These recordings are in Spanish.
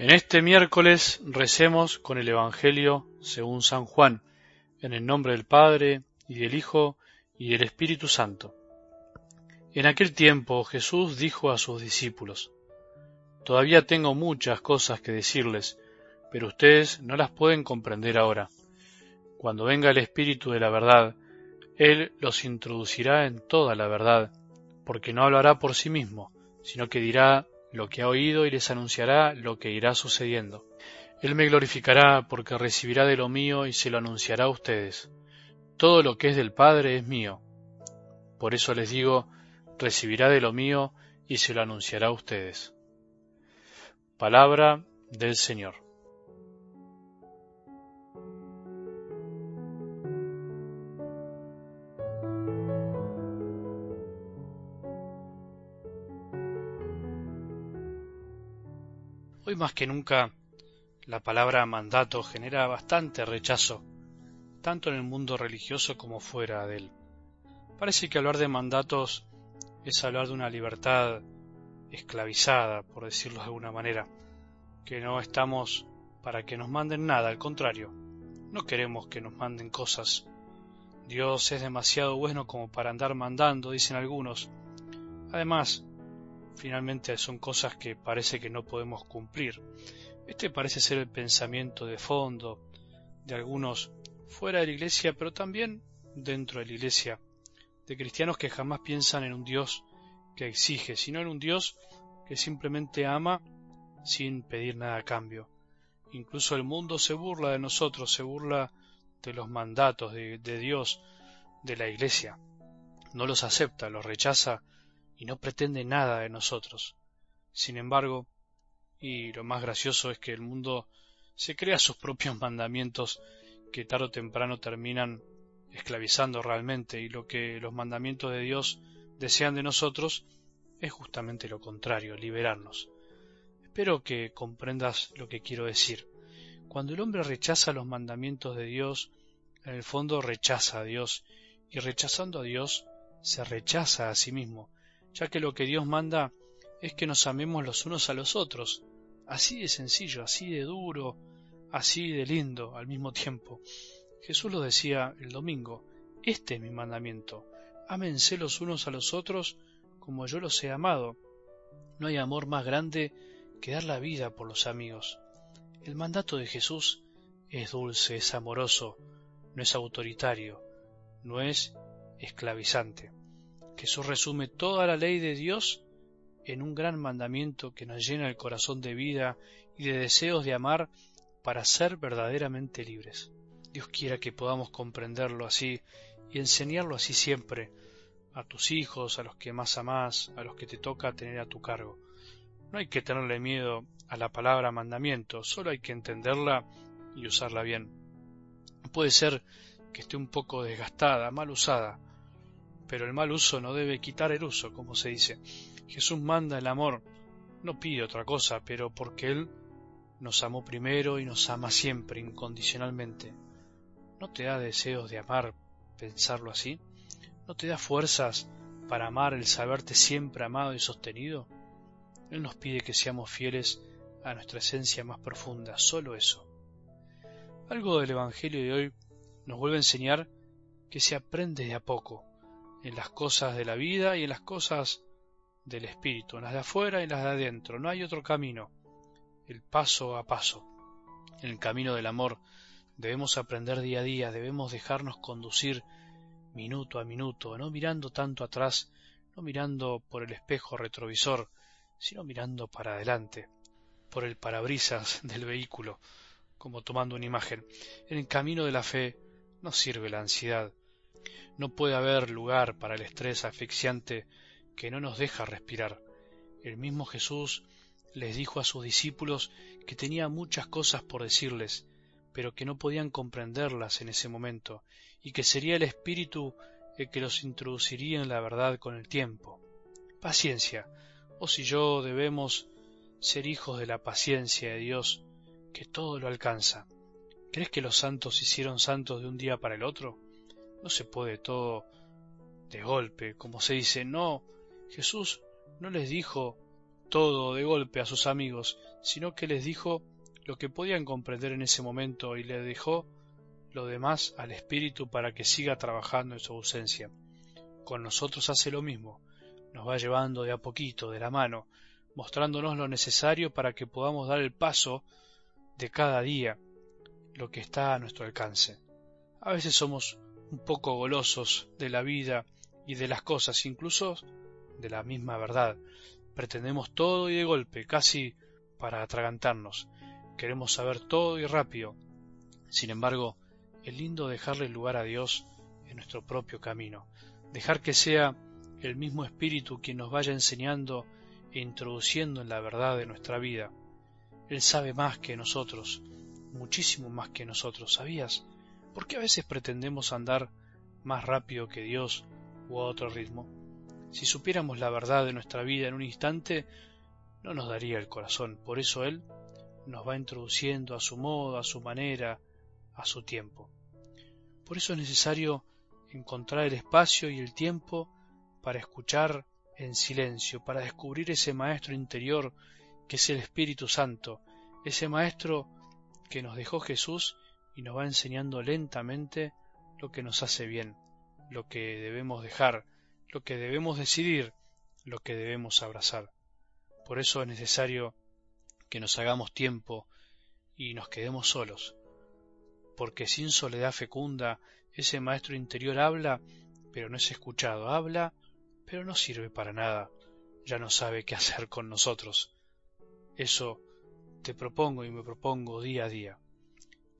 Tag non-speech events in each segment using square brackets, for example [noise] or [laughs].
En este miércoles recemos con el Evangelio según San Juan, en el nombre del Padre, y del Hijo, y del Espíritu Santo. En aquel tiempo Jesús dijo a sus discípulos, Todavía tengo muchas cosas que decirles, pero ustedes no las pueden comprender ahora. Cuando venga el Espíritu de la verdad, Él los introducirá en toda la verdad, porque no hablará por sí mismo, sino que dirá lo que ha oído y les anunciará lo que irá sucediendo. Él me glorificará porque recibirá de lo mío y se lo anunciará a ustedes. Todo lo que es del Padre es mío. Por eso les digo, recibirá de lo mío y se lo anunciará a ustedes. Palabra del Señor. Hoy más que nunca la palabra mandato genera bastante rechazo, tanto en el mundo religioso como fuera de él. Parece que hablar de mandatos es hablar de una libertad esclavizada, por decirlo de alguna manera, que no estamos para que nos manden nada, al contrario, no queremos que nos manden cosas. Dios es demasiado bueno como para andar mandando, dicen algunos. Además, finalmente son cosas que parece que no podemos cumplir. Este parece ser el pensamiento de fondo de algunos fuera de la iglesia, pero también dentro de la iglesia, de cristianos que jamás piensan en un Dios que exige, sino en un Dios que simplemente ama sin pedir nada a cambio. Incluso el mundo se burla de nosotros, se burla de los mandatos de, de Dios, de la iglesia. No los acepta, los rechaza y no pretende nada de nosotros. Sin embargo, y lo más gracioso es que el mundo se crea sus propios mandamientos que tarde o temprano terminan esclavizando realmente y lo que los mandamientos de Dios desean de nosotros es justamente lo contrario, liberarnos. Espero que comprendas lo que quiero decir. Cuando el hombre rechaza los mandamientos de Dios, en el fondo rechaza a Dios, y rechazando a Dios, se rechaza a sí mismo, ya que lo que Dios manda es que nos amemos los unos a los otros, así de sencillo, así de duro, así de lindo al mismo tiempo. Jesús lo decía el domingo, este es mi mandamiento, ámense los unos a los otros como yo los he amado. No hay amor más grande que dar la vida por los amigos. El mandato de Jesús es dulce, es amoroso, no es autoritario, no es esclavizante. Jesús resume toda la ley de Dios en un gran mandamiento que nos llena el corazón de vida y de deseos de amar para ser verdaderamente libres. Dios quiera que podamos comprenderlo así y enseñarlo así siempre a tus hijos, a los que más amás, a los que te toca tener a tu cargo. No hay que tenerle miedo a la palabra mandamiento, solo hay que entenderla y usarla bien. Puede ser que esté un poco desgastada, mal usada, pero el mal uso no debe quitar el uso, como se dice. Jesús manda el amor, no pide otra cosa, pero porque Él nos amó primero y nos ama siempre, incondicionalmente. ¿No te da deseos de amar pensarlo así? ¿No te da fuerzas para amar el saberte siempre amado y sostenido? Él nos pide que seamos fieles a nuestra esencia más profunda, solo eso. Algo del Evangelio de hoy nos vuelve a enseñar que se aprende de a poco, en las cosas de la vida y en las cosas del espíritu, en las de afuera y en las de adentro. No hay otro camino, el paso a paso. En el camino del amor debemos aprender día a día, debemos dejarnos conducir minuto a minuto, no mirando tanto atrás, no mirando por el espejo retrovisor, sino mirando para adelante, por el parabrisas [laughs] del vehículo, como tomando una imagen. En el camino de la fe no sirve la ansiedad, no puede haber lugar para el estrés asfixiante que no nos deja respirar. El mismo Jesús les dijo a sus discípulos que tenía muchas cosas por decirles, pero que no podían comprenderlas en ese momento, y que sería el Espíritu el que los introduciría en la verdad con el tiempo. Paciencia, o si yo debemos ser hijos de la paciencia de Dios, que todo lo alcanza. ¿Crees que los santos hicieron santos de un día para el otro? No se puede todo de golpe, como se dice. No, Jesús no les dijo todo de golpe a sus amigos, sino que les dijo lo que podían comprender en ese momento y le dejó lo demás al Espíritu para que siga trabajando en su ausencia. Con nosotros hace lo mismo, nos va llevando de a poquito, de la mano, mostrándonos lo necesario para que podamos dar el paso de cada día, lo que está a nuestro alcance. A veces somos un poco golosos de la vida y de las cosas, incluso de la misma verdad. Pretendemos todo y de golpe, casi para atragantarnos. Queremos saber todo y rápido. Sin embargo, es lindo dejarle lugar a Dios en nuestro propio camino, dejar que sea el mismo Espíritu quien nos vaya enseñando e introduciendo en la verdad de nuestra vida. Él sabe más que nosotros, muchísimo más que nosotros, ¿sabías? ¿Por qué a veces pretendemos andar más rápido que Dios o a otro ritmo? Si supiéramos la verdad de nuestra vida en un instante, no nos daría el corazón. Por eso Él nos va introduciendo a su modo, a su manera, a su tiempo. Por eso es necesario encontrar el espacio y el tiempo para escuchar en silencio, para descubrir ese Maestro interior que es el Espíritu Santo, ese Maestro que nos dejó Jesús y nos va enseñando lentamente lo que nos hace bien, lo que debemos dejar, lo que debemos decidir, lo que debemos abrazar. Por eso es necesario que nos hagamos tiempo y nos quedemos solos, porque sin soledad fecunda ese maestro interior habla, pero no es escuchado, habla, pero no sirve para nada, ya no sabe qué hacer con nosotros. Eso te propongo y me propongo día a día.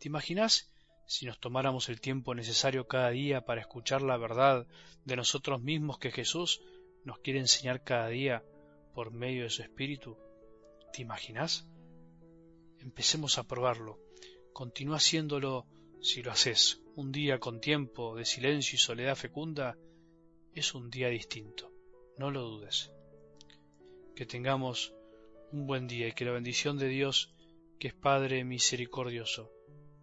¿Te imaginas si nos tomáramos el tiempo necesario cada día para escuchar la verdad de nosotros mismos que Jesús nos quiere enseñar cada día por medio de su Espíritu? ¿Te imaginas? Empecemos a probarlo. Continúa haciéndolo si lo haces. Un día con tiempo de silencio y soledad fecunda es un día distinto. No lo dudes. Que tengamos un buen día y que la bendición de Dios, que es Padre misericordioso,